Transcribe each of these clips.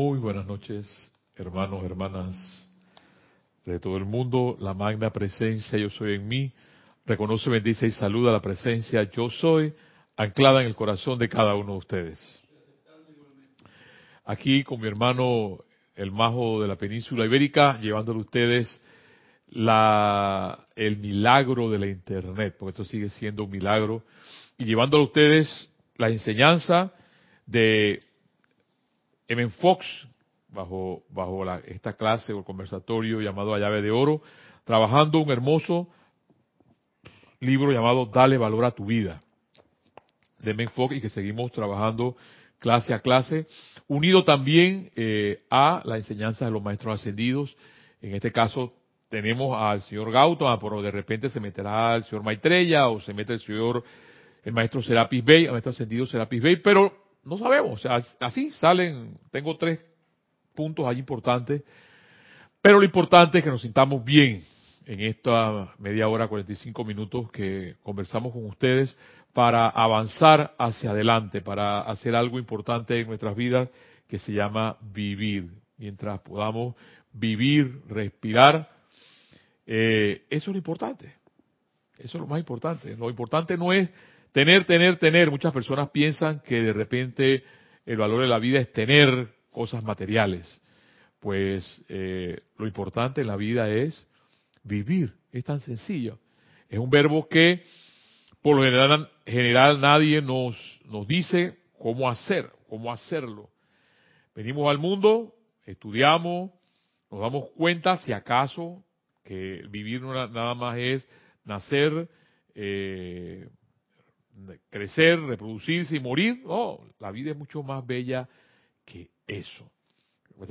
Muy buenas noches, hermanos, hermanas de todo el mundo. La magna presencia yo soy en mí. Reconoce, bendice y saluda la presencia yo soy anclada en el corazón de cada uno de ustedes. Aquí con mi hermano el majo de la península ibérica, llevándole a ustedes la, el milagro de la internet, porque esto sigue siendo un milagro, y llevándole a ustedes la enseñanza de M. Fox, bajo, bajo la, esta clase o conversatorio llamado La llave de oro, trabajando un hermoso libro llamado Dale valor a tu vida, de M. Fox, y que seguimos trabajando clase a clase, unido también eh, a la enseñanza de los maestros ascendidos. En este caso tenemos al señor Gautama, pero de repente se meterá el señor Maitreya o se mete el señor, el maestro Serapis Bey, el maestro ascendido Serapis Bey, pero no sabemos, o sea, así salen, tengo tres puntos ahí importantes, pero lo importante es que nos sintamos bien en esta media hora, 45 minutos que conversamos con ustedes para avanzar hacia adelante, para hacer algo importante en nuestras vidas que se llama vivir. Mientras podamos vivir, respirar, eh, eso es lo importante. Eso es lo más importante. Lo importante no es Tener, tener, tener. Muchas personas piensan que de repente el valor de la vida es tener cosas materiales. Pues eh, lo importante en la vida es vivir. Es tan sencillo. Es un verbo que por lo general, general nadie nos, nos dice cómo hacer, cómo hacerlo. Venimos al mundo, estudiamos, nos damos cuenta si acaso que vivir nada más es nacer, eh, crecer, reproducirse y morir. Oh, la vida es mucho más bella que eso.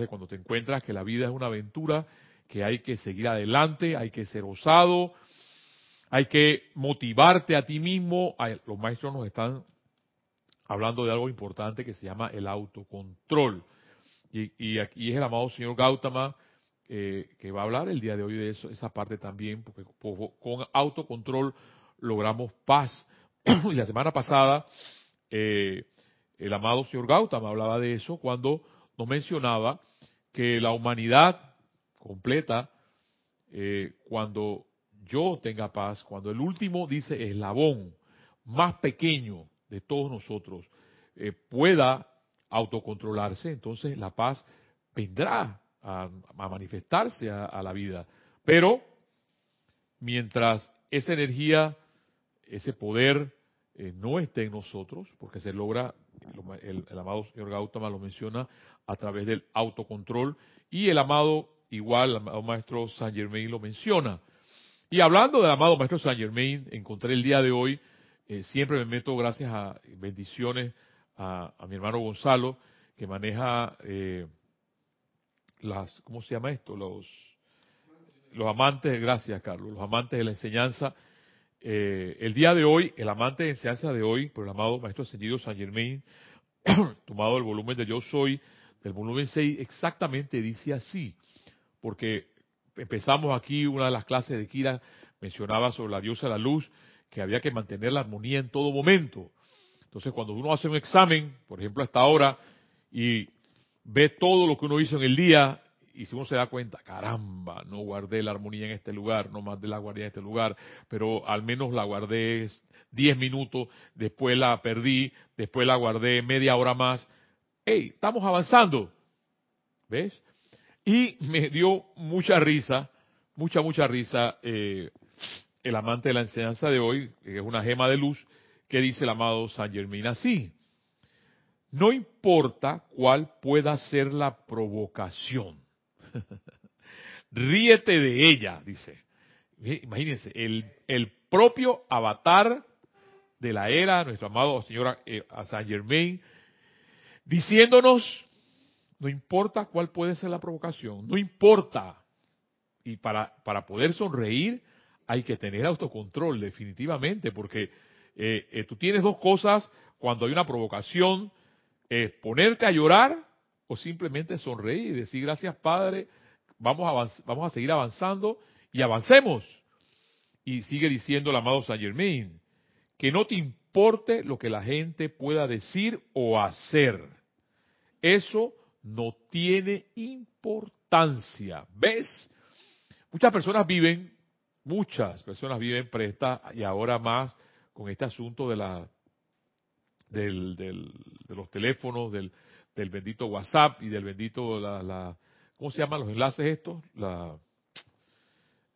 Cuando te encuentras que la vida es una aventura, que hay que seguir adelante, hay que ser osado, hay que motivarte a ti mismo. Los maestros nos están hablando de algo importante que se llama el autocontrol. Y, aquí es el amado señor Gautama eh, que va a hablar el día de hoy de eso, esa parte también, porque con autocontrol logramos paz, y la semana pasada, eh, el amado señor Gautama hablaba de eso cuando nos mencionaba que la humanidad completa, eh, cuando yo tenga paz, cuando el último, dice, eslabón más pequeño de todos nosotros eh, pueda autocontrolarse, entonces la paz vendrá a, manifestarse a la vida. Pero mientras esa energía, ese poder eh, no esté en nosotros, porque se logra, el, amado señor Gautama lo menciona, a través del autocontrol, y el amado, igual, el amado maestro Saint Germain lo menciona. Y hablando del amado maestro Saint Germain, encontré el día de hoy, eh, siempre me meto gracias a bendiciones a, mi hermano Gonzalo, que maneja eh, las, ¿cómo se llama esto? Los, los amantes, gracias Carlos, los amantes de la enseñanza eh, el día de hoy, el amante de enseñanza de hoy, por el amado Maestro Ascendido San Germain, tomado el volumen de Yo Soy, del volumen 6, exactamente dice así, porque empezamos aquí una de las clases de Kira, mencionaba sobre la diosa de la luz, que había que mantener la armonía en todo momento. Entonces, cuando uno hace un examen, por ejemplo, hasta ahora, y ve todo lo que uno hizo en el día, y si uno se da cuenta, caramba, no guardé la armonía en este lugar, no más de la guardé en este lugar, pero al menos la guardé 10 minutos, después la perdí, después la guardé media hora más. ¡Hey! Estamos avanzando. ¿Ves? Y me dio mucha risa, mucha, mucha risa eh, el amante de la enseñanza de hoy, que es una gema de luz, que dice el amado San Germín así. No importa cuál pueda ser la provocación Ríete de ella, dice. Imagínense, el, el propio avatar de la era, nuestro amado señor eh, Saint Germain, diciéndonos, no importa cuál puede ser la provocación, no importa. Y para, para poder sonreír hay que tener autocontrol, definitivamente, porque eh, eh, tú tienes dos cosas cuando hay una provocación, es ponerte a llorar o simplemente sonreír y decir gracias Padre, vamos a, vamos a seguir avanzando y avancemos. Y sigue diciendo el amado Saint Germain, que no te importe lo que la gente pueda decir o hacer. Eso no tiene importancia. ¿Ves? Muchas personas viven, muchas personas viven prestas y ahora más con este asunto de la del, de los teléfonos, del, del bendito WhatsApp y del bendito la, la ¿cómo se llaman los enlaces estos? La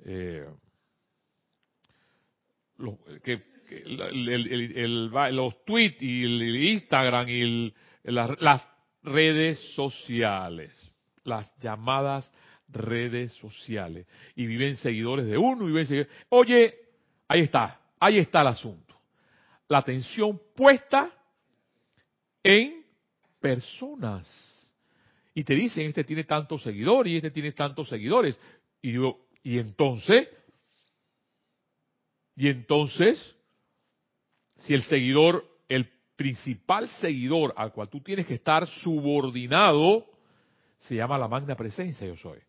eh, los, que, los tweets y el Instagram y las redes sociales, las llamadas redes sociales. Y viven seguidores de uno y viven seguidores. Oye, ahí está, ahí está el asunto. La atención puesta en personas. Y te dicen, este tiene tantos seguidores y este tiene tantos seguidores. Y digo, y entonces, y entonces, si el seguidor, el principal seguidor al cual tú tienes que estar subordinado, se llama la magna presencia yo soy.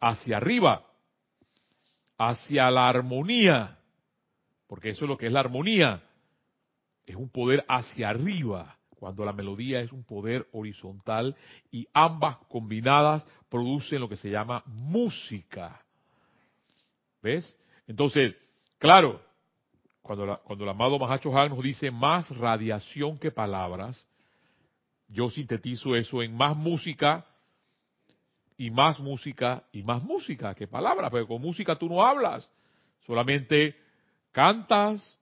Hacia arriba, hacia la armonía, porque eso es lo que es la armonía, es un poder hacia arriba, cuando la melodía es un poder horizontal y ambas combinadas producen lo que se llama música. ¿Ves? Entonces, claro, cuando, cuando el amado Mahacho Han nos dice más radiación que palabras, yo sintetizo eso en más música y más música y más música que palabras, porque con música tú no hablas, solamente cantas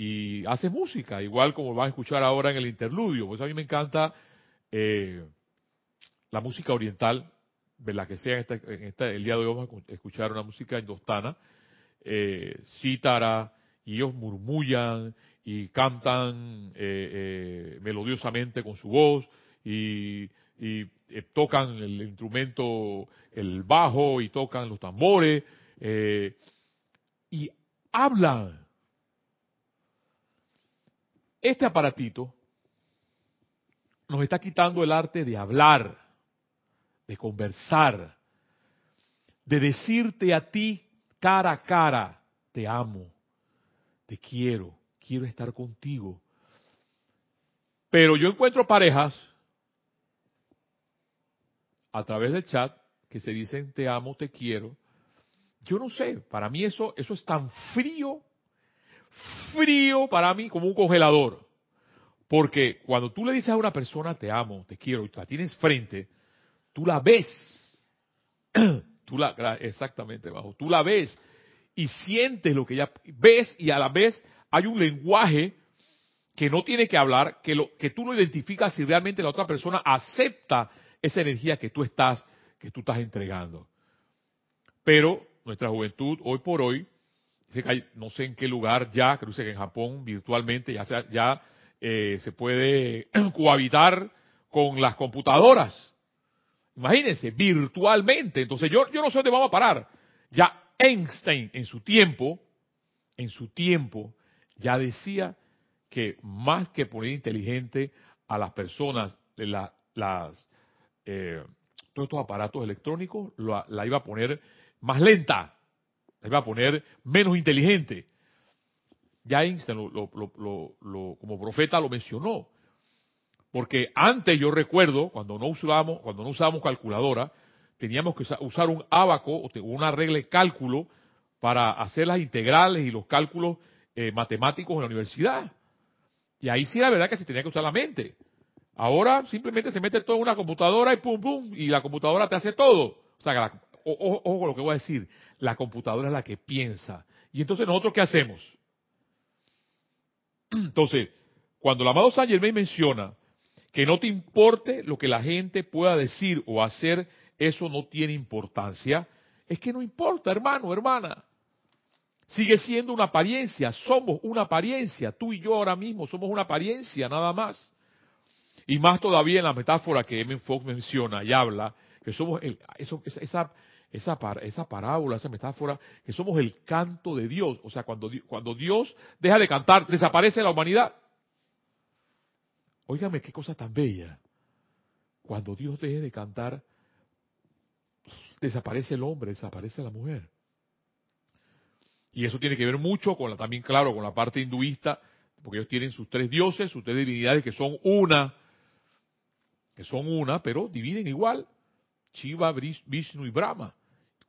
y haces música, igual como vas a escuchar ahora en el interludio. Pues a mí me encanta eh, la música oriental, de la que sea en esta, el día de hoy vamos a escuchar una música indostana, eh, cítara, y ellos murmullan y cantan eh, melodiosamente con su voz y tocan el instrumento, el bajo y tocan los tambores y hablan. Este aparatito nos está quitando el arte de hablar de conversar, de decirte a ti cara a cara, te amo, te quiero, quiero estar contigo. Pero yo encuentro parejas a través del chat que se dicen te amo, te quiero. Yo no sé, para mí eso, eso es tan frío, frío para mí como un congelador. Porque cuando tú le dices a una persona te amo, te quiero, y la tienes frente, tú la ves, tú la, exactamente bajo, tú la ves y sientes lo que ella ves y a la vez hay un lenguaje que no tiene que hablar, que, lo, que tú lo identificas si realmente la otra persona acepta esa energía que tú estás, que tú estás entregando. Pero nuestra juventud hoy por hoy, no sé en qué lugar ya, creo que en Japón virtualmente ya, se, ya eh, se puede cohabitar con las computadoras. Imagínense, virtualmente. Entonces yo, yo no sé dónde vamos a parar. Ya Einstein en su tiempo, en su tiempo, ya decía que más que poner inteligente a las personas, la, las, eh, todos estos aparatos electrónicos, la, iba a poner más lenta, la iba a poner menos inteligente. Ya Einstein como profeta lo mencionó. Porque antes yo recuerdo, cuando no usábamos, cuando no usábamos calculadora, teníamos que usar un abaco o una regla de cálculo para hacer las integrales y los cálculos eh, matemáticos en la universidad. Y ahí sí la verdad que se tenía que usar la mente. Ahora simplemente se mete todo en una computadora y pum, pum, y la computadora te hace todo. O sea, ojo con lo que voy a decir, la computadora es la que piensa. Y entonces nosotros qué hacemos? Entonces, cuando el amado San Germain menciona que no te importe lo que la gente pueda decir o hacer, eso no tiene importancia. Es que no importa, hermano, hermana. Sigue siendo una apariencia, somos una apariencia. Tú y yo ahora mismo somos una apariencia, nada más. Y más todavía en la metáfora que M. Fox menciona y habla, que somos el, esa, esa, esa parábola, esa metáfora, que somos el canto de Dios. O sea, cuando, cuando Dios deja de cantar, desaparece la humanidad. Óigame qué cosa tan bella. Cuando Dios deje de cantar, desaparece el hombre, desaparece la mujer. Y eso tiene que ver mucho con la, también, claro, con la parte hinduista, porque ellos tienen sus tres dioses, sus tres divinidades que son una. que son una, pero dividen igual. Shiva, Vishnu y Brahma.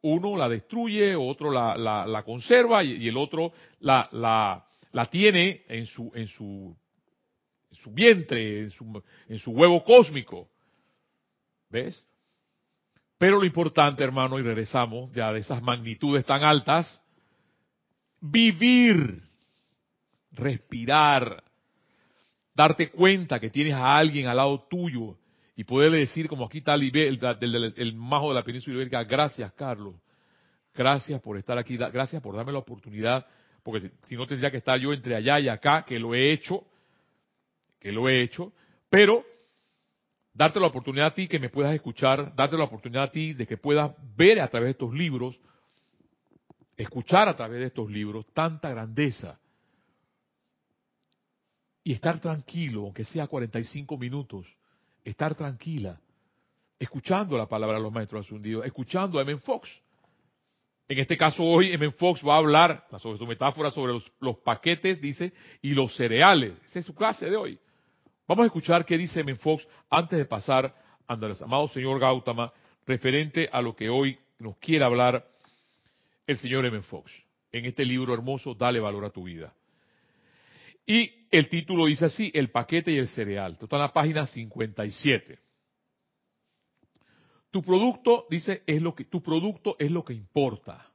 Uno la destruye, otro la, la, conserva y, el otro la, la, la tiene en su, en su, en su vientre, en su, en su huevo cósmico. ¿Ves? Pero lo importante, hermano, y regresamos ya de esas magnitudes tan altas, vivir, respirar, darte cuenta que tienes a alguien al lado tuyo y poderle decir, como aquí está el, el, el, majo de la península ibérica, gracias Carlos, gracias por estar aquí, gracias por darme la oportunidad, porque si no tendría que estar yo entre allá y acá, que lo he hecho, que lo he hecho, pero darte la oportunidad a ti que me puedas escuchar, darte la oportunidad a ti de que puedas ver a través de estos libros, escuchar a través de estos libros tanta grandeza y estar tranquilo, aunque sea 45 minutos, estar tranquila, escuchando la palabra de los maestros ascendidos, escuchando a M. Fox. En este caso hoy M. Fox va a hablar sobre su metáfora sobre los, paquetes, dice, y los cereales. Esa es su clase de hoy. Vamos a escuchar qué dice M. Fox antes de pasar a Andrés, amado señor Gautama, referente a lo que hoy nos quiere hablar el señor M. Fox en este libro hermoso, Dale valor a tu vida. Y el título dice así, el paquete y el cereal. Esto está en la página 57. Tu producto, dice, es lo que, tu producto es lo que importa.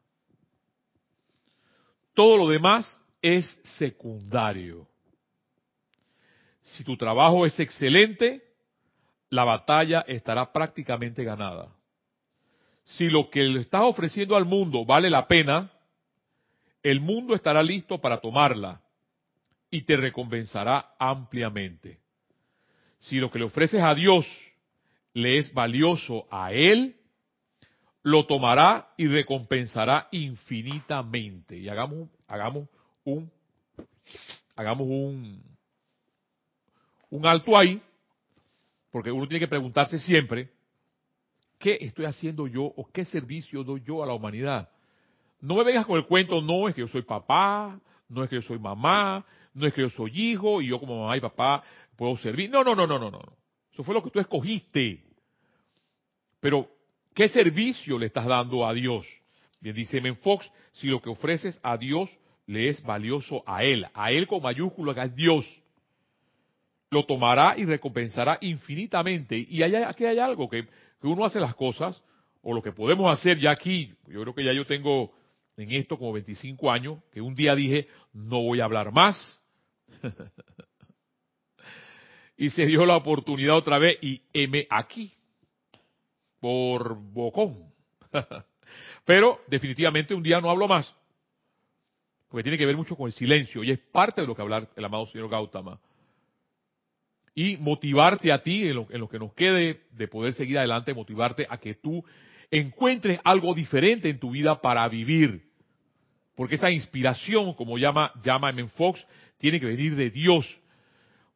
Todo lo demás es secundario. Si tu trabajo es excelente, la batalla estará prácticamente ganada. Si lo que le estás ofreciendo al mundo vale la pena, el mundo estará listo para tomarla y te recompensará ampliamente. Si lo que le ofreces a Dios le es valioso a Él, lo tomará y recompensará infinitamente. Y hagamos, hagamos un, hagamos un, un alto ahí, porque uno tiene que preguntarse siempre, ¿qué estoy haciendo yo o qué servicio doy yo a la humanidad? No me vengas con el cuento, no es que yo soy papá, no es que yo soy mamá, no es que yo soy hijo y yo como mamá y papá puedo servir. No, no, no, no, no, no. Eso fue lo que tú escogiste. Pero, ¿qué servicio le estás dando a Dios? Bien, dice Men Fox, si lo que ofreces a Dios le es valioso a Él, a Él con mayúscula, que es Dios, lo tomará y recompensará infinitamente. Y aquí hay algo, que, que uno hace las cosas, o lo que podemos hacer ya aquí, yo creo que ya yo tengo en esto como 25 años, que un día dije, no voy a hablar más. y se dio la oportunidad otra vez y M aquí, por bocón. Pero definitivamente un día no hablo más, porque tiene que ver mucho con el silencio y es parte de lo que hablar el amado señor Gautama. Y motivarte a ti en lo, en lo que nos quede de poder seguir adelante, motivarte a que tú encuentres algo diferente en tu vida para vivir. Porque esa inspiración, como llama, llama M. Fox, tiene que venir de Dios.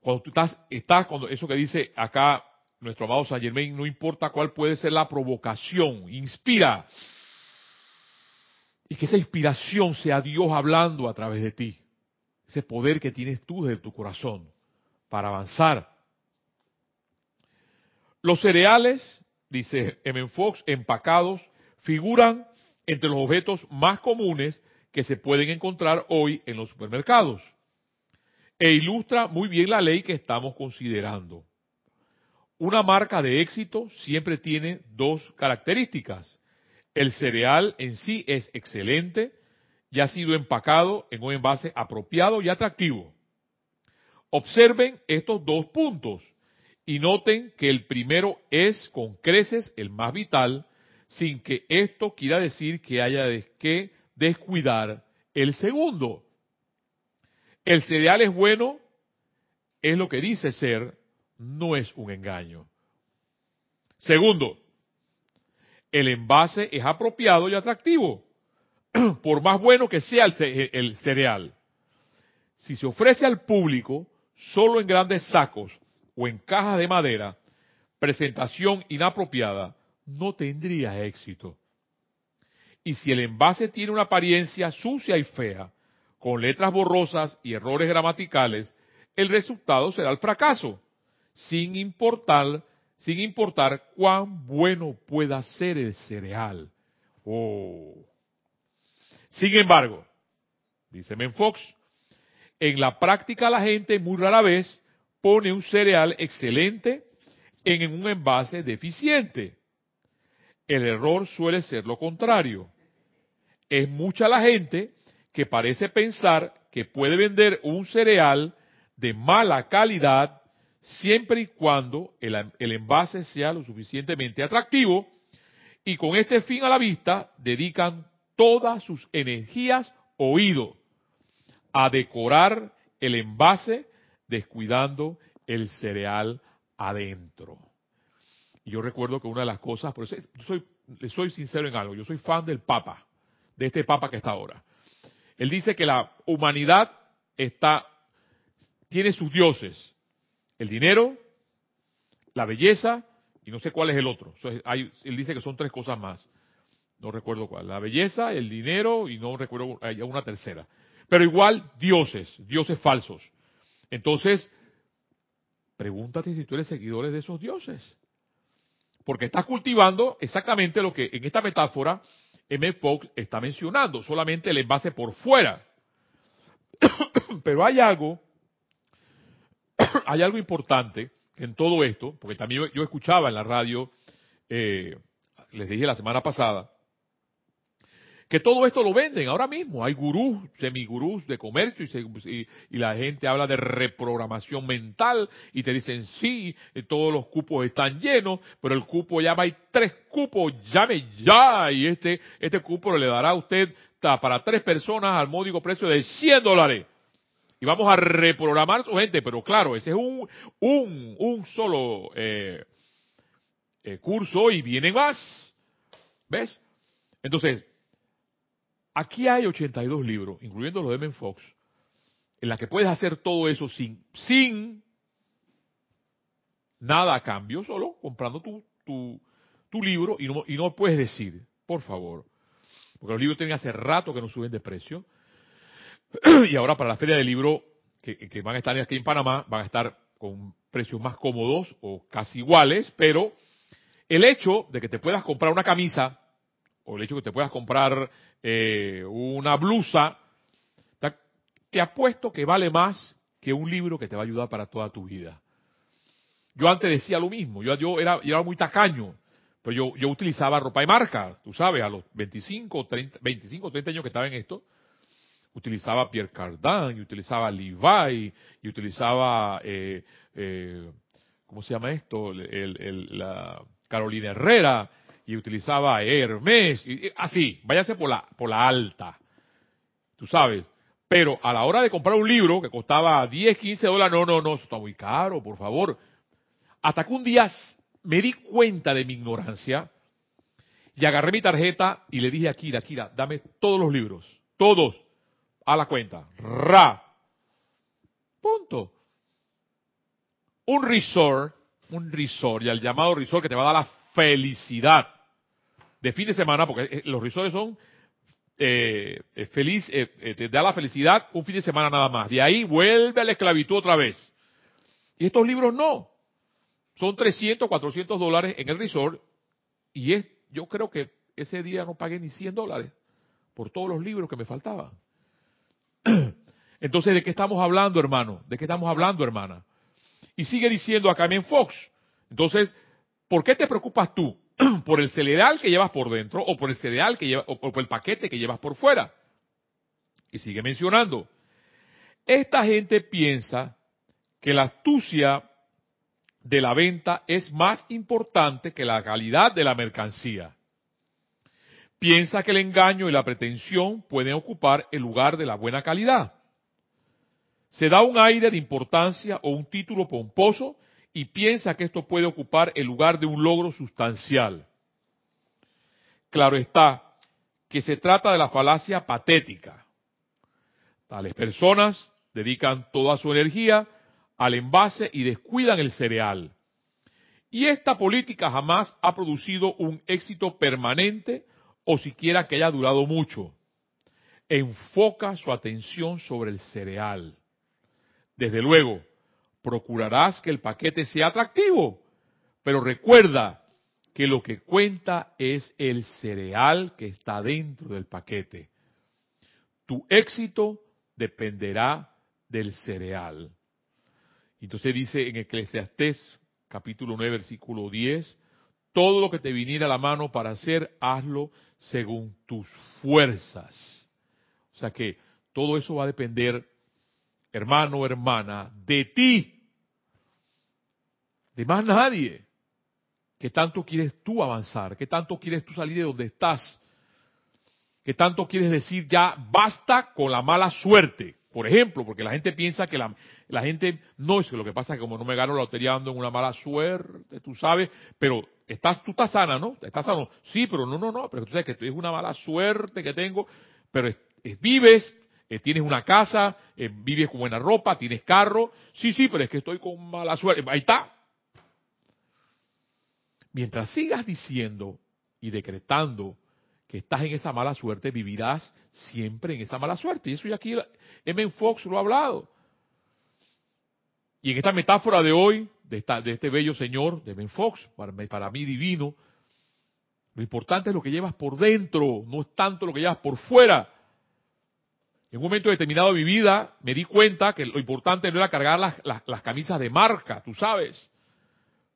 Cuando tú estás, estás, cuando eso que dice acá nuestro amado Saint Germain, no importa cuál puede ser la provocación, inspira. Y que esa inspiración sea Dios hablando a través de ti. Ese poder que tienes tú desde tu corazón para avanzar. Los cereales dice M. Fox, empacados, figuran entre los objetos más comunes que se pueden encontrar hoy en los supermercados. E ilustra muy bien la ley que estamos considerando. Una marca de éxito siempre tiene dos características. El cereal en sí es excelente y ha sido empacado en un envase apropiado y atractivo. Observen estos dos puntos y noten que el primero es con creces el más vital, sin que esto quiera decir que haya que descuidar el segundo. El cereal es bueno, es lo que dice ser, no es un engaño. Segundo, el envase es apropiado y atractivo, por más bueno que sea el, el cereal. Si se ofrece al público solo en grandes sacos o en cajas de madera, presentación inapropiada, no tendría éxito. Y si el envase tiene una apariencia sucia y fea, con letras borrosas y errores gramaticales, el resultado será el fracaso, sin importar sin importar cuán bueno pueda ser el cereal. Oh. Sin embargo, dice Menfox, en la práctica la gente muy rara vez pone un cereal excelente en un envase deficiente. El error suele ser lo contrario. Es mucha la gente que parece pensar que puede vender un cereal de mala calidad siempre y cuando el, envase sea lo suficientemente atractivo y con este fin a la vista dedican todas sus energías oído a decorar el envase descuidando el cereal adentro. Y yo recuerdo que una de las cosas, por eso soy, soy sincero en algo, yo soy fan del Papa, de este Papa que está ahora. Él dice que la humanidad está, tiene sus dioses, el dinero, la belleza y no sé cuál es el otro. él dice que son tres cosas más. No recuerdo cuál. La belleza, el dinero y no recuerdo hay una tercera. Pero igual dioses, dioses falsos. Entonces, pregúntate si tú eres seguidor de esos dioses. Porque estás cultivando exactamente lo que en esta metáfora M. Fox está mencionando, solamente el envase por fuera. Pero hay algo, hay algo importante en todo esto, porque también yo escuchaba en la radio, eh, les dije la semana pasada, que todo esto lo venden ahora mismo. Hay gurús, semigurús de comercio y, y, la gente habla de reprogramación mental y te dicen, sí, eh, todos los cupos están llenos, pero el cupo va, hay tres cupos, llame ya. Y este, este cupo le dará a usted para tres personas al módico precio de 100 dólares. Y vamos a reprogramar su gente, pero claro, ese es un, un, un solo eh, eh, curso y vienen más. ¿Ves? Entonces, Aquí hay 82 libros, incluyendo los de Men Fox, en la que puedes hacer todo eso sin, sin nada a cambio, solo comprando tu, tu, libro y no, y no puedes decir, por favor, porque los libros tienen hace rato que no suben de precio, y ahora para la feria del libro, que, que van a estar aquí en Panamá, van a estar con precios más cómodos o casi iguales, pero el hecho de que te puedas comprar una camisa o el hecho de que te puedas comprar eh, una blusa, te apuesto que vale más que un libro que te va a ayudar para toda tu vida. Yo antes decía lo mismo, yo, yo, era, yo era muy tacaño, pero yo, yo utilizaba ropa de marca, tú sabes, a los 25, 30, 25, 30 años que estaba en esto, utilizaba Pierre Cardin, y utilizaba Levi, y utilizaba, eh, eh, ¿cómo se llama esto? El, la Carolina Herrera, y utilizaba Hermes, así, váyase por la, por la alta, tú sabes. Pero a la hora de comprar un libro que costaba 10, 15 dólares, no, no, no, eso está muy caro, por favor. Hasta que un día me di cuenta de mi ignorancia y agarré mi tarjeta y le dije a Kira, Kira, dame todos los libros, todos, a la cuenta, ra. Punto. Un resort, un resort, y al llamado resort que te va a dar la felicidad de fin de semana, porque eh, los resorts son eh, eh, feliz, te da la felicidad un fin de semana nada más. De ahí vuelve a la esclavitud otra vez. Y estos libros no. Son 300, 400 dólares en el resort. Y es, yo creo que ese día no pagué ni 100 dólares por todos los libros que me faltaban. Entonces, ¿de qué estamos hablando, hermano? ¿De qué estamos hablando, hermana? Y sigue diciendo acá en Fox. Entonces, ¿por qué te preocupas tú? por el cereal que llevas por dentro o por el cereal que lleva, o por el paquete que llevas por fuera. Y sigue mencionando. Esta gente piensa que la astucia de la venta es más importante que la calidad de la mercancía. Piensa que el engaño y la pretensión pueden ocupar el lugar de la buena calidad. Se da un aire de importancia o un título pomposo y piensa que esto puede ocupar el lugar de un logro sustancial. Claro está que se trata de la falacia patética. Tales personas dedican toda su energía al envase y descuidan el cereal. Y esta política jamás ha producido un éxito permanente o siquiera que haya durado mucho. Enfoca su atención sobre el cereal. Desde luego, procurarás que el paquete sea atractivo, Pero recuerda que lo que cuenta es el cereal que está dentro del paquete. Tu éxito dependerá del cereal. Entonces dice en Eclesiastés capítulo 9 versículo 10, todo lo que te viniera a la mano para hacer, hazlo según tus fuerzas. O sea que todo eso va a depender, hermano hermana, de ti, de más nadie. ¿Qué tanto quieres tú avanzar? ¿Qué tanto quieres tú salir de donde estás? ¿Qué tanto quieres decir ya basta con la mala suerte? Por ejemplo, porque la gente piensa que la, la gente no es que lo que pasa es que como no me gano la lotería ando en una mala suerte, tú sabes, pero estás, tú estás sana, ¿no? Estás sano. Sí, pero no, no, no, pero tú sabes que es una mala suerte que tengo, pero vives, eh, tienes una casa, eh, vives con buena ropa, tienes carro. Sí, sí, pero es que estoy con mala suerte. Ahí está. Mientras sigas diciendo y decretando que estás en esa mala suerte, vivirás siempre en esa mala suerte. Y eso ya aquí M. Fox lo ha hablado. Y en esta metáfora de hoy, de, esta, de este bello señor, de M. Fox, para mí divino, lo importante es lo que llevas por dentro, no es tanto lo que llevas por fuera. En un momento determinado de mi vida me di cuenta que lo importante no era cargar las, camisas de marca, tú sabes.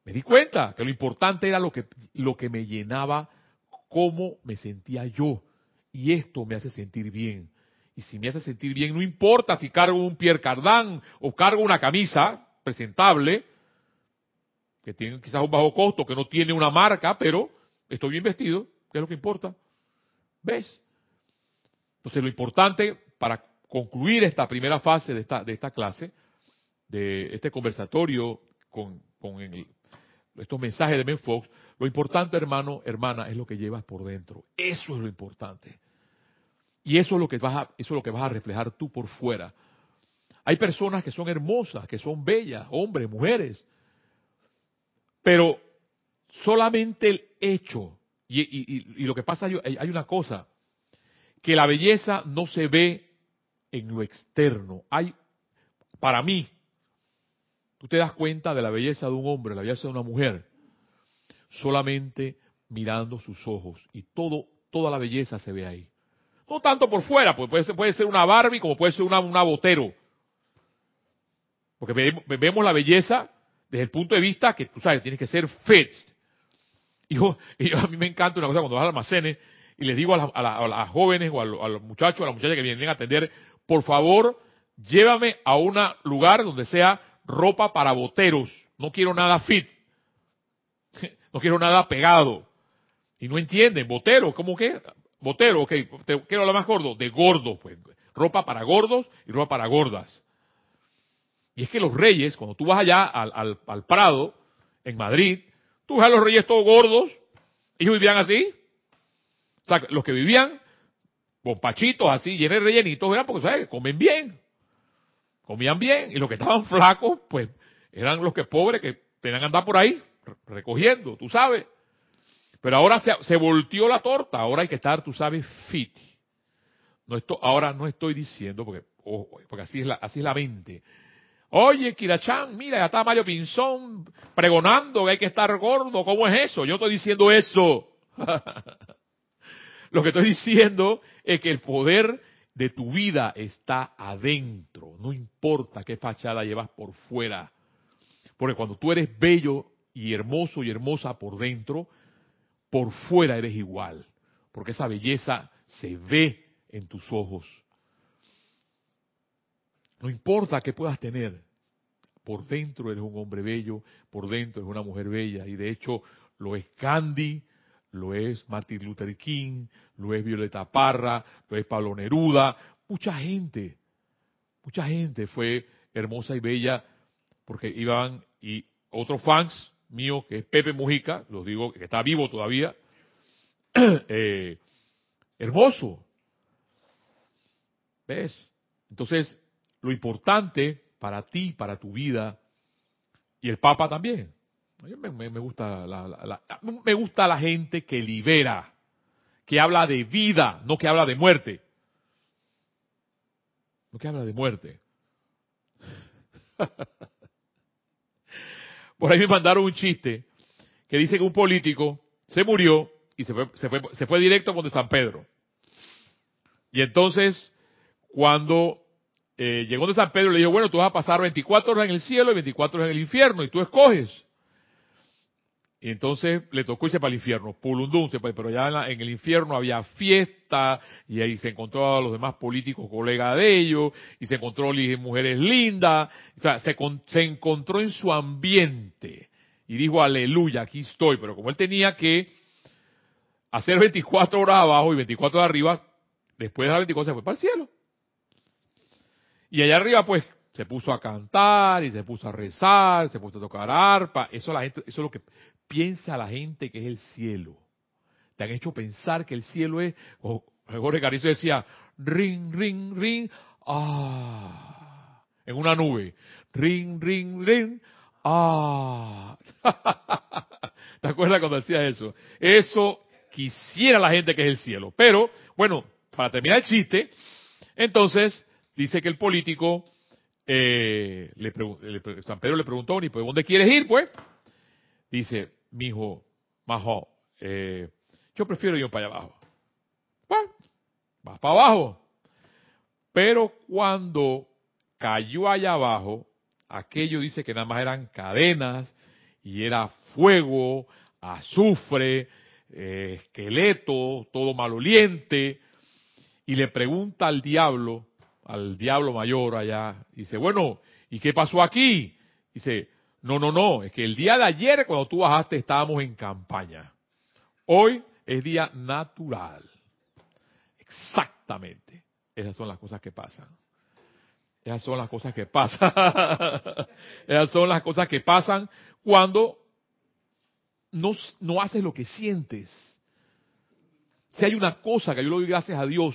Me di cuenta que lo importante era lo que, lo que me llenaba cómo me sentía yo. Y esto me hace sentir bien. Y si me hace sentir bien, no importa si cargo un Pierre Cardin o cargo una camisa presentable, que tiene quizás un bajo costo, que no tiene una marca, pero estoy bien vestido, que es lo que importa. ¿Ves? Entonces lo importante para concluir esta primera fase de esta, de esta clase, de este conversatorio con, estos mensajes de Ben Fox, lo importante, hermano, hermana, es lo que llevas por dentro. Eso es lo importante. Y eso es lo que vas a, eso es lo que vas a reflejar tú por fuera. Hay personas que son hermosas, que son bellas, hombres, mujeres. Pero solamente el hecho, y, lo que pasa, hay una cosa, que la belleza no se ve en lo externo. Hay, para mí, tú te das cuenta de la belleza de un hombre, la belleza de una mujer, solamente mirando sus ojos. Y todo, toda la belleza se ve ahí. No tanto por fuera, pues puede ser, puede ser una Barbie como puede ser una, una botero. Porque vemos la belleza desde el punto de vista que tú sabes, tienes que ser fit. Y, yo, a mí me encanta una cosa cuando vas al almacén y les digo a, las jóvenes o a, los muchachos, a las muchachas que vienen a atender, por favor, llévame a un lugar donde sea ropa para boteros. No quiero nada fit. No quiero nada pegado. Y no entienden, botero, ¿cómo que? Botero, ok, te quiero hablar más gordo, de gordo, pues. Ropa para gordos y ropa para gordas. Y es que los reyes, cuando tú vas allá al, al, Prado, en Madrid, tú ves a los reyes todos gordos, ellos vivían así. O sea, los que vivían pachitos así, llenos de rellenitos, eran porque, ¿sabes? Comen bien. Comían bien. Y los que estaban flacos, pues, eran los que pobres que tenían que andar por ahí recogiendo, tú sabes. Pero ahora se, se volteó la torta, ahora hay que estar, tú sabes, fit. No esto, ahora no estoy diciendo, porque, porque así es la, así es la mente. Oye, Kirachan, mira, ya está Mario Pinzón pregonando que hay que estar gordo. ¿Cómo es eso? Yo estoy diciendo eso. Lo que estoy diciendo es que el poder de tu vida está adentro. No importa qué fachada llevas por fuera. Porque cuando tú eres bello y hermoso y hermosa por dentro, por fuera eres igual, porque esa belleza se ve en tus ojos. No importa qué puedas tener, por dentro eres un hombre bello, por dentro eres una mujer bella, y de hecho lo es Candy, lo es Martin Luther King, lo es Violeta Parra, lo es Pablo Neruda, mucha gente, mucha gente fue hermosa y bella porque iban y otros fans mío, que es Pepe Mujica, lo digo, que está vivo todavía, eh, hermoso. ¿Ves? Entonces, lo importante para ti, para tu vida, y el Papa también. Me, me, gusta la, me gusta la gente que libera, que habla de vida, no que habla de muerte. No que habla de muerte. Por ahí me mandaron un chiste que dice que un político se murió y se fue, se fue, se fue directo con de San Pedro. Y entonces, cuando eh, llegó de San Pedro, le dijo, bueno, tú vas a pasar 24 horas en el cielo y 24 horas en el infierno, y tú escoges. Y entonces le tocó irse para el infierno, Pulundún, pero ya en, el infierno había fiesta, y ahí se encontró a los demás políticos colegas de ellos, y se encontró mujeres lindas, o sea, se, se encontró en su ambiente, y dijo, aleluya, aquí estoy, pero como él tenía que hacer 24 horas abajo y 24 horas arriba, después de las 24 se fue para el cielo. Y allá arriba, pues, se puso a cantar y se puso a rezar, se puso a tocar arpa. Eso, la gente, eso es lo que piensa la gente que es el cielo. Te han hecho pensar que el cielo es, o Jorge Carizo decía, ring, ring, ring, ah, en una nube, ring, ring, ring, ah. ¿Te acuerdas cuando decía eso? Eso quisiera la gente que es el cielo. Pero, bueno, para terminar el chiste, entonces dice que el político, eh, le, San Pedro le preguntó, ¿y pues dónde quieres ir, pues? Dice, mi hijo, Majo, eh, yo prefiero ir para allá abajo. Bueno, vas para abajo. Pero cuando cayó allá abajo, aquello dice que nada más eran cadenas y era fuego, azufre, eh, esqueleto, todo maloliente. Y le pregunta al diablo, al diablo mayor allá, dice, bueno, ¿y qué pasó aquí? Dice, no, no, no, es que el día de ayer cuando tú bajaste estábamos en campaña. Hoy es día natural. Exactamente. Esas son las cosas que pasan. Esas son las cosas que pasan. Esas son las cosas que pasan cuando no, no haces lo que sientes. Si hay una cosa que yo le doy gracias a Dios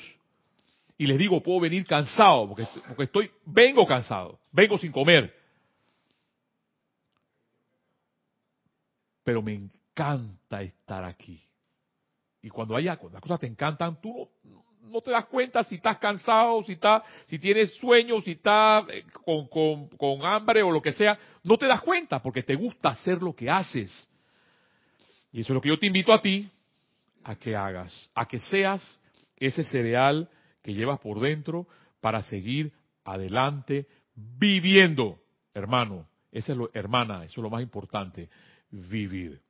y les digo, puedo venir cansado, porque, estoy, vengo cansado, vengo sin comer, pero me encanta estar aquí. Y cuando, haya, cuando las cosas te encantan, tú no, te das cuenta si estás cansado, si, estás, si tienes sueño, si estás eh, con, con, con hambre o lo que sea. No te das cuenta porque te gusta hacer lo que haces. Y eso es lo que yo te invito a ti a que hagas, a que seas ese cereal que llevas por dentro para seguir adelante viviendo, hermano. Esa es lo, hermana, eso es lo más importante vivir.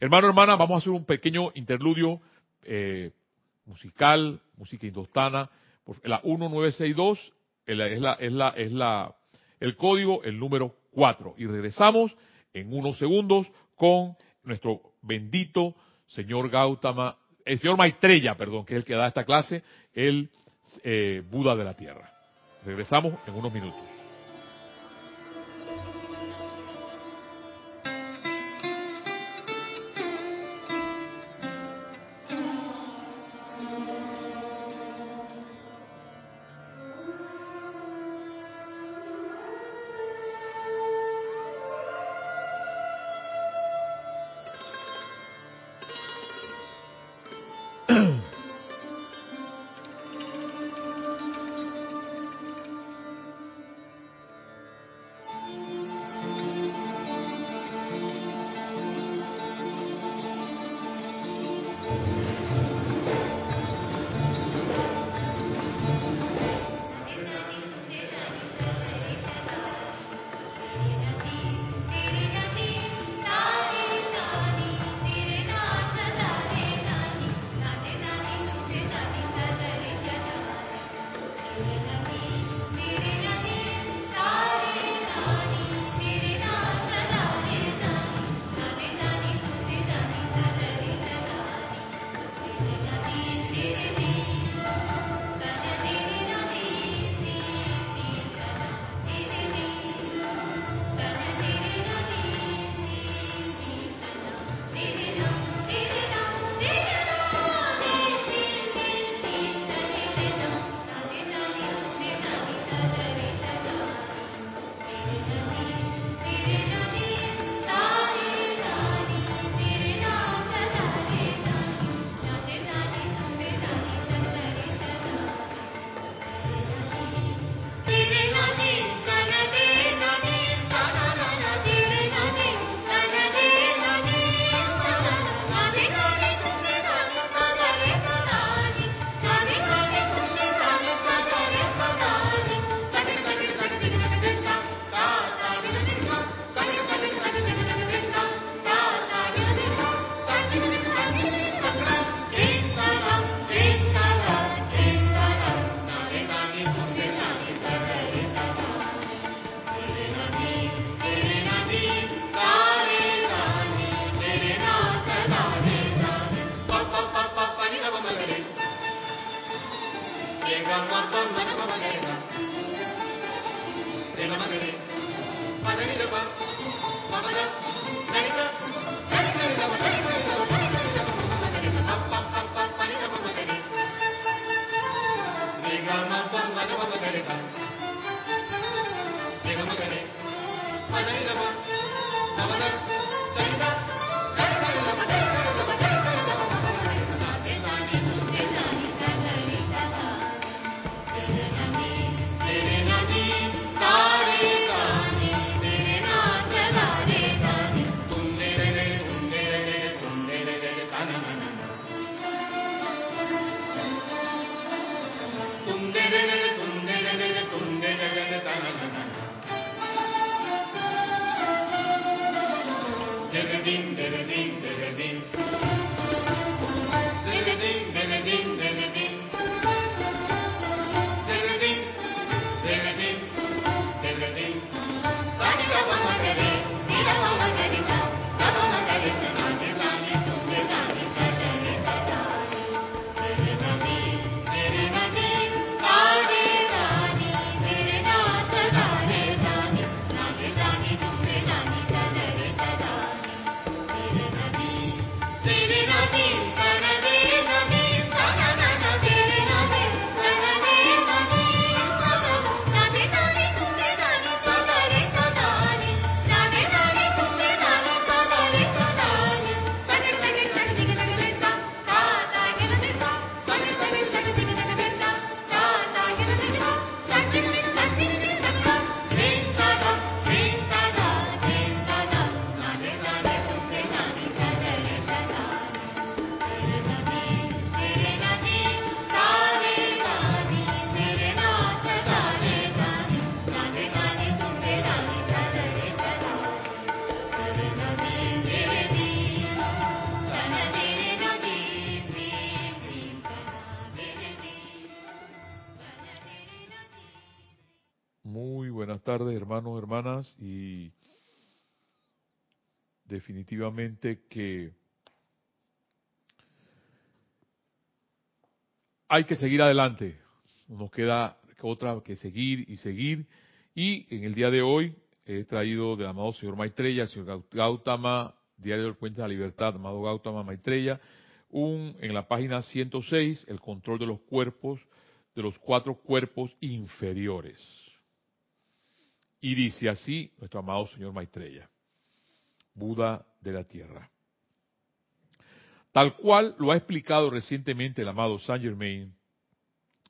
Hermano, hermana, vamos a hacer un pequeño interludio eh, musical, música indostana, la 1962 es la, es la, es la, el código, el número 4. Y regresamos en unos segundos con nuestro bendito señor Gautama, el señor Maitreya, perdón, que es el que da esta clase, el eh, Buda de la Tierra. Regresamos en unos minutos. Definitivamente que hay que seguir adelante. No nos queda otra que seguir y seguir. Y en el día de hoy he traído del amado señor Maitreya, señor Gautama, Diario del Puente de la Libertad, amado Gautama Maitreya, un, en la página 106, el control de los cuerpos, de los cuatro cuerpos inferiores. Y dice así nuestro amado señor Maitreya, Buda de la Tierra. Tal cual lo ha explicado recientemente el amado Saint Germain,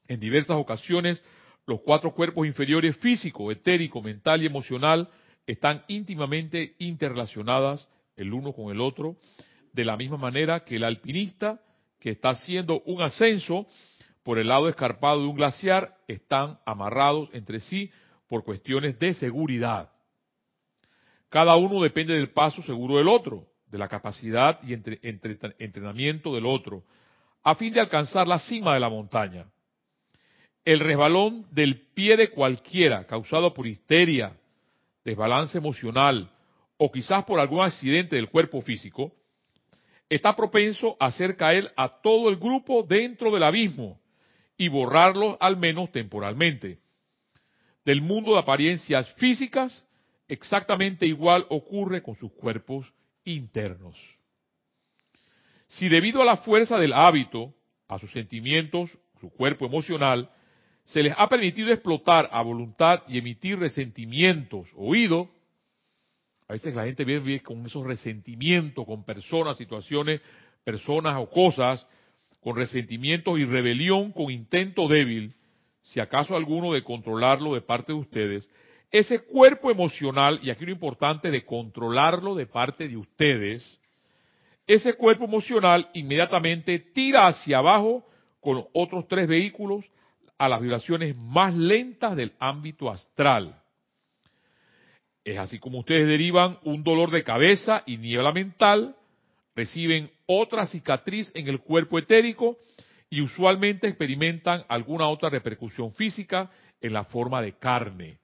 en diversas ocasiones los cuatro cuerpos inferiores físico, etérico, mental y emocional están íntimamente interrelacionadas el uno con el otro, de la misma manera que el alpinista que está haciendo un ascenso por el lado escarpado de un glaciar están amarrados entre sí por cuestiones de seguridad. Cada uno depende del paso seguro del otro, de la capacidad y entrenamiento del otro, a fin de alcanzar la cima de la montaña. El resbalón del pie de cualquiera, causado por histeria, desbalance emocional o quizás por algún accidente del cuerpo físico, está propenso a hacer caer a todo el grupo dentro del abismo y borrarlo al menos temporalmente. Del mundo de apariencias físicas, exactamente igual ocurre con sus cuerpos internos. Si debido a la fuerza del hábito, a sus sentimientos, su cuerpo emocional, se les ha permitido explotar a voluntad y emitir resentimientos, oído, a veces la gente viene con esos resentimientos con personas, situaciones, personas o cosas, con resentimientos y rebelión, con intento débil, si acaso alguno de controlarlo de parte de ustedes, ese cuerpo emocional, y aquí lo importante de controlarlo de parte de ustedes, ese cuerpo emocional inmediatamente tira hacia abajo con otros tres vehículos a las vibraciones más lentas del ámbito astral. Es así como ustedes derivan un dolor de cabeza y niebla mental, reciben otra cicatriz en el cuerpo etérico y usualmente experimentan alguna otra repercusión física en la forma de carne.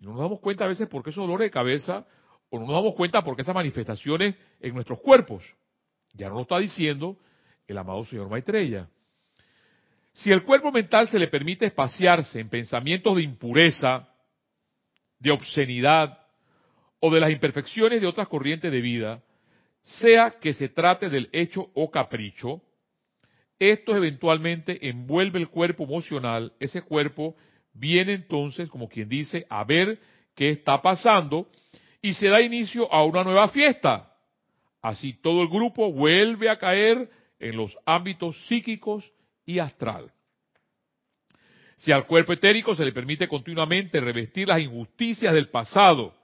No nos damos cuenta a veces por qué esos dolores de cabeza o no nos damos cuenta por qué esas manifestaciones en nuestros cuerpos. Ya no lo está diciendo el amado señor Maitreya. Si el cuerpo mental se le permite espaciarse en pensamientos de impureza, de obscenidad o de las imperfecciones de otras corrientes de vida, sea que se trate del hecho o capricho, esto eventualmente envuelve el cuerpo emocional, ese cuerpo viene entonces, como quien dice, a ver qué está pasando y se da inicio a una nueva fiesta. Así todo el grupo vuelve a caer en los ámbitos psíquicos y astral. Si al cuerpo etérico se le permite continuamente revestir las injusticias del pasado,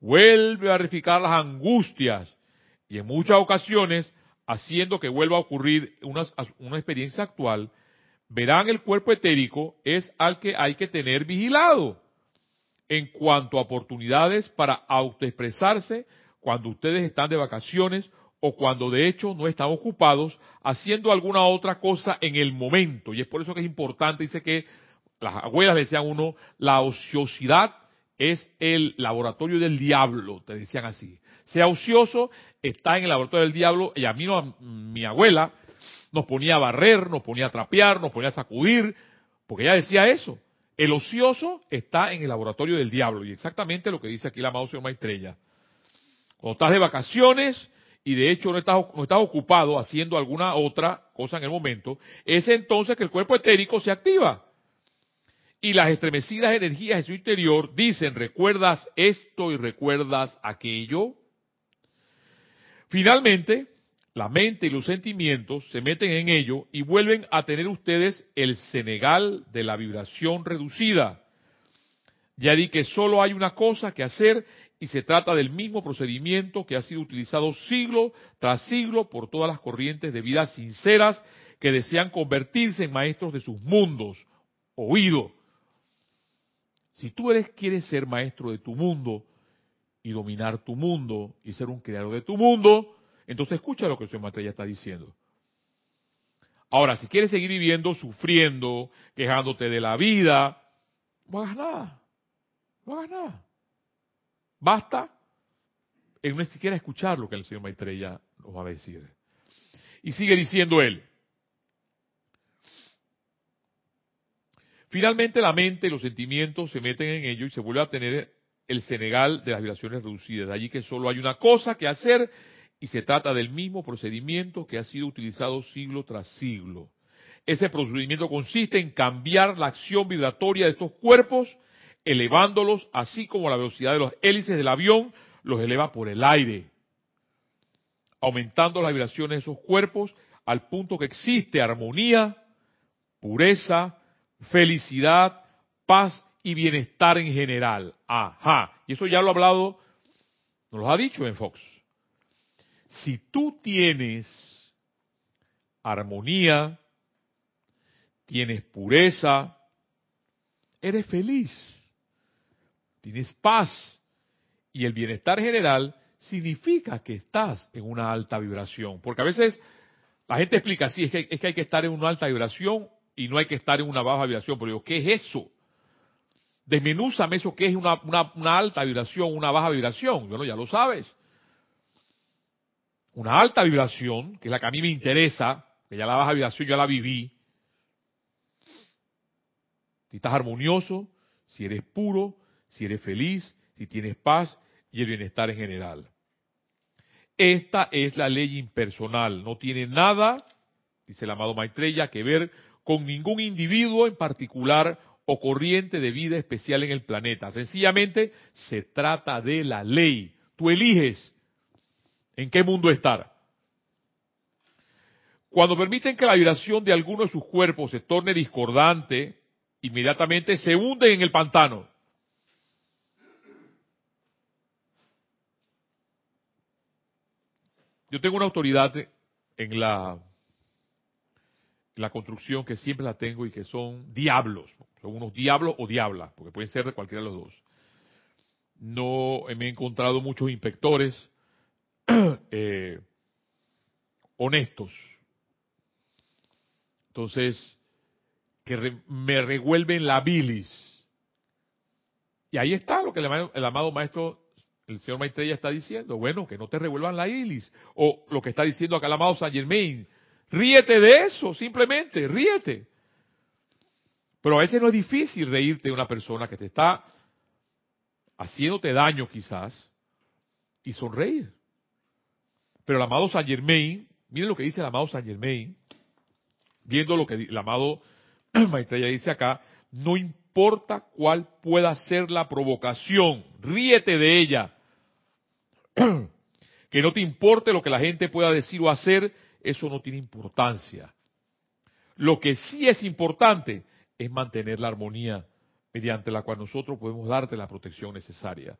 vuelve a verificar las angustias y en muchas ocasiones haciendo que vuelva a ocurrir una, una experiencia actual, verán el cuerpo etérico es al que hay que tener vigilado en cuanto a oportunidades para autoexpresarse cuando ustedes están de vacaciones o cuando de hecho no están ocupados haciendo alguna otra cosa en el momento. Y es por eso que es importante, dice que las abuelas le decían uno, la ociosidad es el laboratorio del diablo, te decían así. Sea ocioso, está en el laboratorio del diablo, y a mí no, mi abuela nos ponía a barrer, nos ponía a trapear, nos ponía a sacudir, porque ella decía eso. El ocioso está en el laboratorio del diablo, y exactamente lo que dice aquí la amado señor Maestrella. Cuando estás de vacaciones, y de hecho no estás, no estás ocupado haciendo alguna otra cosa en el momento, es entonces que el cuerpo etérico se activa. Y las estremecidas energías de su interior dicen, ¿recuerdas esto y recuerdas aquello? Finalmente, la mente y los sentimientos se meten en ello y vuelven a tener ustedes el Senegal de la vibración reducida. Ya di que solo hay una cosa que hacer y se trata del mismo procedimiento que ha sido utilizado siglo tras siglo por todas las corrientes de vida sinceras que desean convertirse en maestros de sus mundos. Oído. Si tú eres, quieres ser maestro de tu mundo y dominar tu mundo y ser un creador de tu mundo, entonces escucha lo que el señor ya está diciendo. Ahora, si quieres seguir viviendo, sufriendo, quejándote de la vida, no hagas nada. No hagas nada. Basta en no siquiera escuchar lo que el señor Maitreya nos va a decir. Y sigue diciendo él. Finalmente la mente y los sentimientos se meten en ello y se vuelve a tener el Senegal de las vibraciones reducidas. De allí que solo hay una cosa que hacer y se trata del mismo procedimiento que ha sido utilizado siglo tras siglo. Ese procedimiento consiste en cambiar la acción vibratoria de estos cuerpos, elevándolos, así como la velocidad de los hélices del avión los eleva por el aire, aumentando las vibraciones de esos cuerpos al punto que existe armonía, pureza, felicidad, paz y bienestar en general. Ajá. Y eso ya lo ha hablado, nos lo ha dicho en Fox. Si tú tienes armonía, tienes pureza, eres feliz, tienes paz y el bienestar general significa que estás en una alta vibración. Porque a veces la gente explica, sí, es que, es que hay que estar en una alta vibración y no hay que estar en una baja vibración. Pero digo, ¿qué es eso? Desmenúzame eso, ¿qué es una, una, alta vibración, una baja vibración? Bueno, ya lo sabes. Una alta vibración, que es la que a mí me interesa, que ya la baja vibración ya la viví. Si estás armonioso, si eres puro, si eres feliz, si tienes paz y el bienestar en general. Esta es la ley impersonal, no tiene nada, dice el amado Maitreya, que ver con ningún individuo en particular o corriente de vida especial en el planeta. Sencillamente se trata de la ley. Tú eliges en qué mundo estar. Cuando permiten que la vibración de alguno de sus cuerpos se torne discordante, inmediatamente se hunden en el pantano. Yo tengo una autoridad en la, la construcción que siempre la tengo y que son diablos. Son unos diablos o diablas, porque pueden ser de cualquiera de los dos. No me he encontrado muchos inspectores eh, honestos. Entonces, que me revuelven la bilis. Y ahí está lo que el amado maestro el señor Maitreya está diciendo, bueno, que no te revuelvan la ilis. O lo que está diciendo acá el amado Saint Germain, ríete de eso, simplemente, ríete. Pero a veces no es difícil reírte de una persona que te está haciéndote daño quizás y sonreír. Pero el amado Saint Germain, miren lo que dice el amado Saint Germain, viendo lo que el amado Maitreya dice acá, no importa cuál pueda ser la provocación, ríete de ella. que no te importe lo que la gente pueda decir o hacer, eso no tiene importancia. Lo que sí es importante es mantener la armonía mediante la cual nosotros podemos darte la protección necesaria.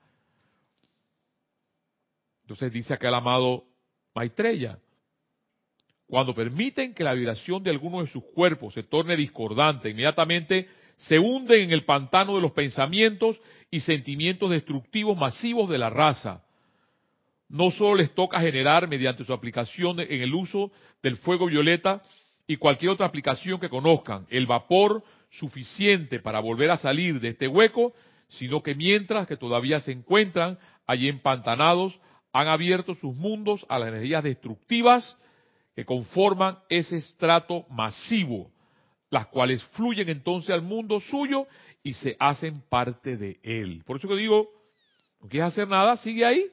Entonces dice acá el amado Maitreya, cuando permiten que la vibración de alguno de sus cuerpos se torne discordante, inmediatamente se hunden en el pantano de los pensamientos y sentimientos destructivos masivos de la raza. No solo les toca generar mediante su aplicación en el uso del fuego violeta y cualquier otra aplicación que conozcan el vapor suficiente para volver a salir de este hueco, sino que mientras que todavía se encuentran allí empantanados, han abierto sus mundos a las energías destructivas que conforman ese estrato masivo las cuales fluyen entonces al mundo suyo y se hacen parte de él. Por eso que digo, no quieres hacer nada, sigue ahí.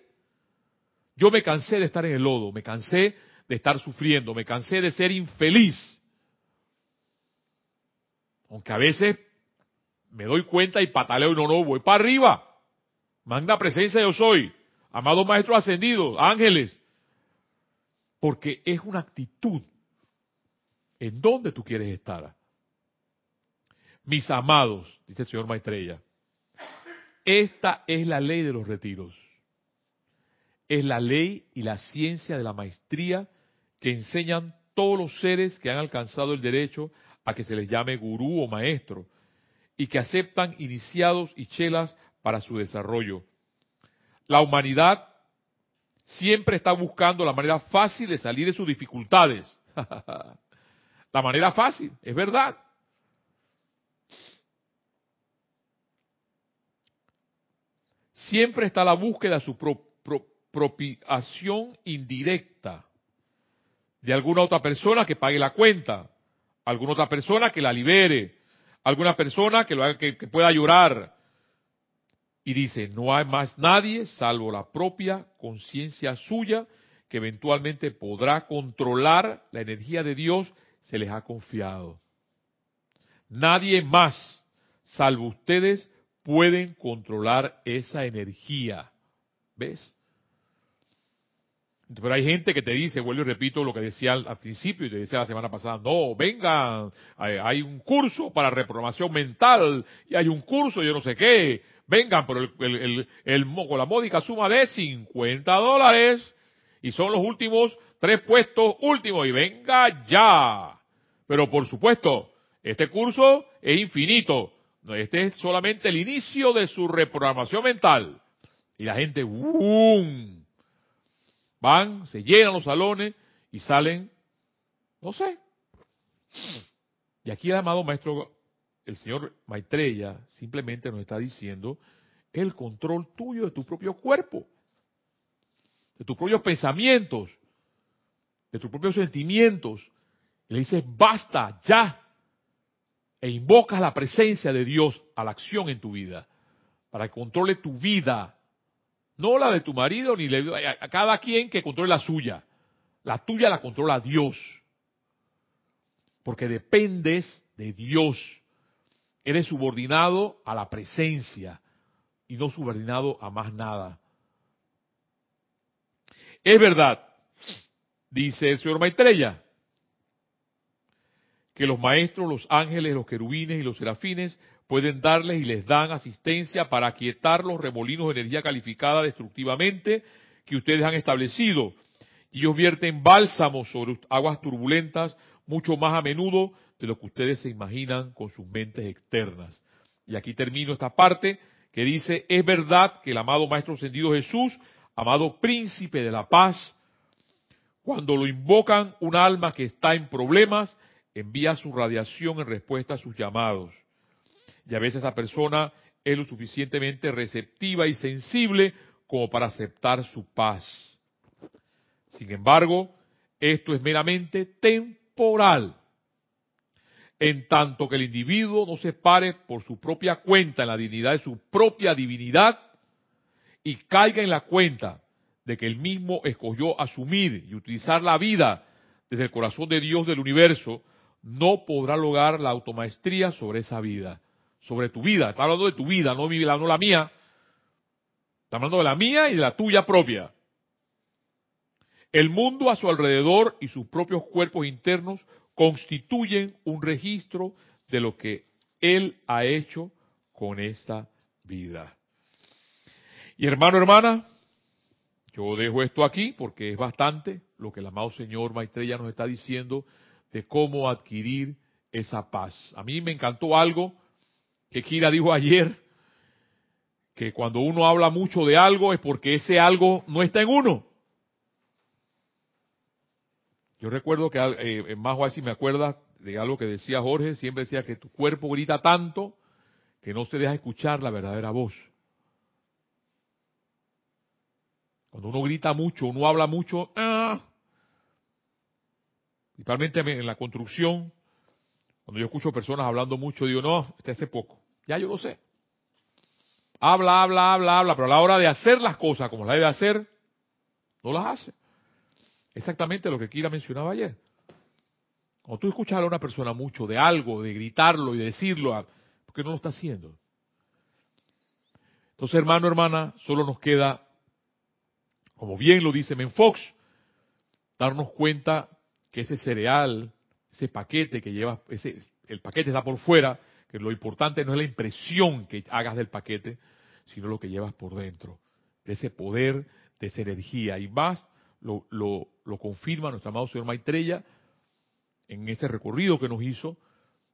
Yo me cansé de estar en el lodo, me cansé de estar sufriendo, me cansé de ser infeliz. Aunque a veces me doy cuenta y pataleo y no, no, voy para arriba. Manda presencia yo soy. Amados maestros ascendidos, ángeles. Porque es una actitud en donde tú quieres estar. Mis amados, dice el señor Maitreya, esta es la ley de los retiros. Es la ley y la ciencia de la maestría que enseñan todos los seres que han alcanzado el derecho a que se les llame gurú o maestro y que aceptan iniciados y chelas para su desarrollo. La humanidad siempre está buscando la manera fácil de salir de sus dificultades. la manera fácil, es verdad. siempre está la búsqueda de su propiciación indirecta de alguna otra persona que pague la cuenta, alguna otra persona que la libere, alguna persona que, lo haga, que, que pueda llorar. Y dice, no hay más nadie salvo la propia conciencia suya que eventualmente podrá controlar la energía de Dios, se les ha confiado. Nadie más, salvo ustedes, pueden controlar esa energía. ¿Ves? Pero hay gente que te dice, vuelvo y repito lo que decía al, principio y te decía la semana pasada, no, vengan, hay, un curso para reprogramación mental y hay un curso, yo no sé qué, vengan, el, con la módica suma de 50 dólares y son los últimos tres puestos últimos y venga ya. Pero por supuesto, este curso es infinito, este es solamente el inicio de su reprogramación mental. Y la gente, ¡boom! Van, se llenan los salones y salen, no sé. Y aquí el amado maestro, el señor Maitreya, simplemente nos está diciendo el control tuyo de tu propio cuerpo, de tus propios pensamientos, de tus propios sentimientos. Y le dices, basta, ya. E invocas la presencia de Dios a la acción en tu vida, para que controle tu vida, no la de tu marido, ni a cada quien que controle la suya. La tuya la controla Dios. Porque dependes de Dios. Eres subordinado a la presencia y no subordinado a más nada. Es verdad, dice el señor Maitreya, que los maestros, los ángeles, los querubines y los serafines pueden darles y les dan asistencia para aquietar los remolinos de energía calificada destructivamente que ustedes han establecido. Ellos vierten bálsamos sobre aguas turbulentas mucho más a menudo de lo que ustedes se imaginan con sus mentes externas. Y aquí termino esta parte que dice, es verdad que el amado Maestro Ascendido Jesús, amado Príncipe de la Paz, cuando lo invocan un alma que está en problemas, envía su radiación en respuesta a sus llamados. Y a veces esa persona es lo suficientemente receptiva y sensible como para aceptar su paz. Sin embargo, esto es meramente temporal. En tanto que el individuo no se pare por su propia cuenta en la dignidad de su propia divinidad y caiga en la cuenta de que él mismo escogió asumir y utilizar la vida desde el corazón de Dios del universo, no podrá lograr la automaestría sobre esa vida sobre tu vida. Está hablando de tu vida, no, mi, no la mía. Está hablando de la mía y de la tuya propia. El mundo a su alrededor y sus propios cuerpos internos constituyen un registro de lo que Él ha hecho con esta vida. Y hermano, hermana, yo dejo esto aquí porque es bastante lo que el amado Señor Maitreya nos está diciendo de cómo adquirir esa paz. A mí me encantó algo que Kira dijo ayer, que cuando uno habla mucho de algo es porque ese algo no está en uno. Yo recuerdo que eh, en más si me acuerdas de algo que decía Jorge, siempre decía que tu cuerpo grita tanto que no se deja escuchar la verdadera voz. Cuando uno grita mucho, uno habla mucho, ¡ah! principalmente en la construcción, cuando yo escucho personas hablando mucho, digo, no, este hace poco. Ya yo lo sé. Habla, habla, habla, habla, pero a la hora de hacer las cosas como las debe hacer, no las hace. Exactamente lo que Kira mencionaba ayer. Cuando tú escuchas a una persona mucho de algo, de gritarlo y decirlo, ¿por qué no lo está haciendo? Entonces, hermano, hermana, solo nos queda, como bien lo dice Menfox, darnos cuenta que ese cereal, ese paquete que lleva, ese, el paquete está por fuera, que lo importante no es la impresión que hagas del paquete, sino lo que llevas por dentro, de ese poder, de esa energía. Y más lo, lo, confirma nuestro amado señor Maitreya en ese recorrido que nos hizo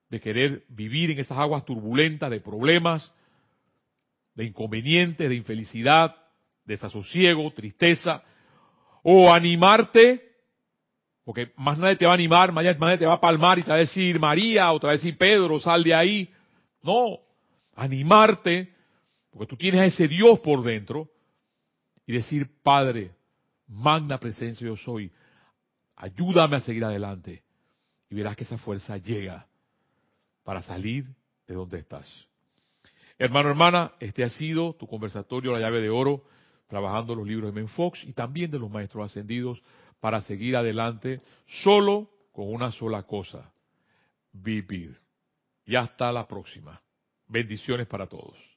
de querer vivir en esas aguas turbulentas de problemas, de inconvenientes, de infelicidad, desasosiego, tristeza, o animarte porque más nadie te va a animar, más nadie te va a palmar y te va a decir María o te va a decir Pedro, sal de ahí. No, animarte, porque tú tienes a ese Dios por dentro, y decir, Padre, magna presencia yo soy, ayúdame a seguir adelante. Y verás que esa fuerza llega para salir de donde estás. Hermano, hermana, este ha sido tu conversatorio La llave de oro, trabajando los libros de Menfox y también de los maestros ascendidos para seguir adelante solo con una sola cosa, vivir. Y hasta la próxima. Bendiciones para todos.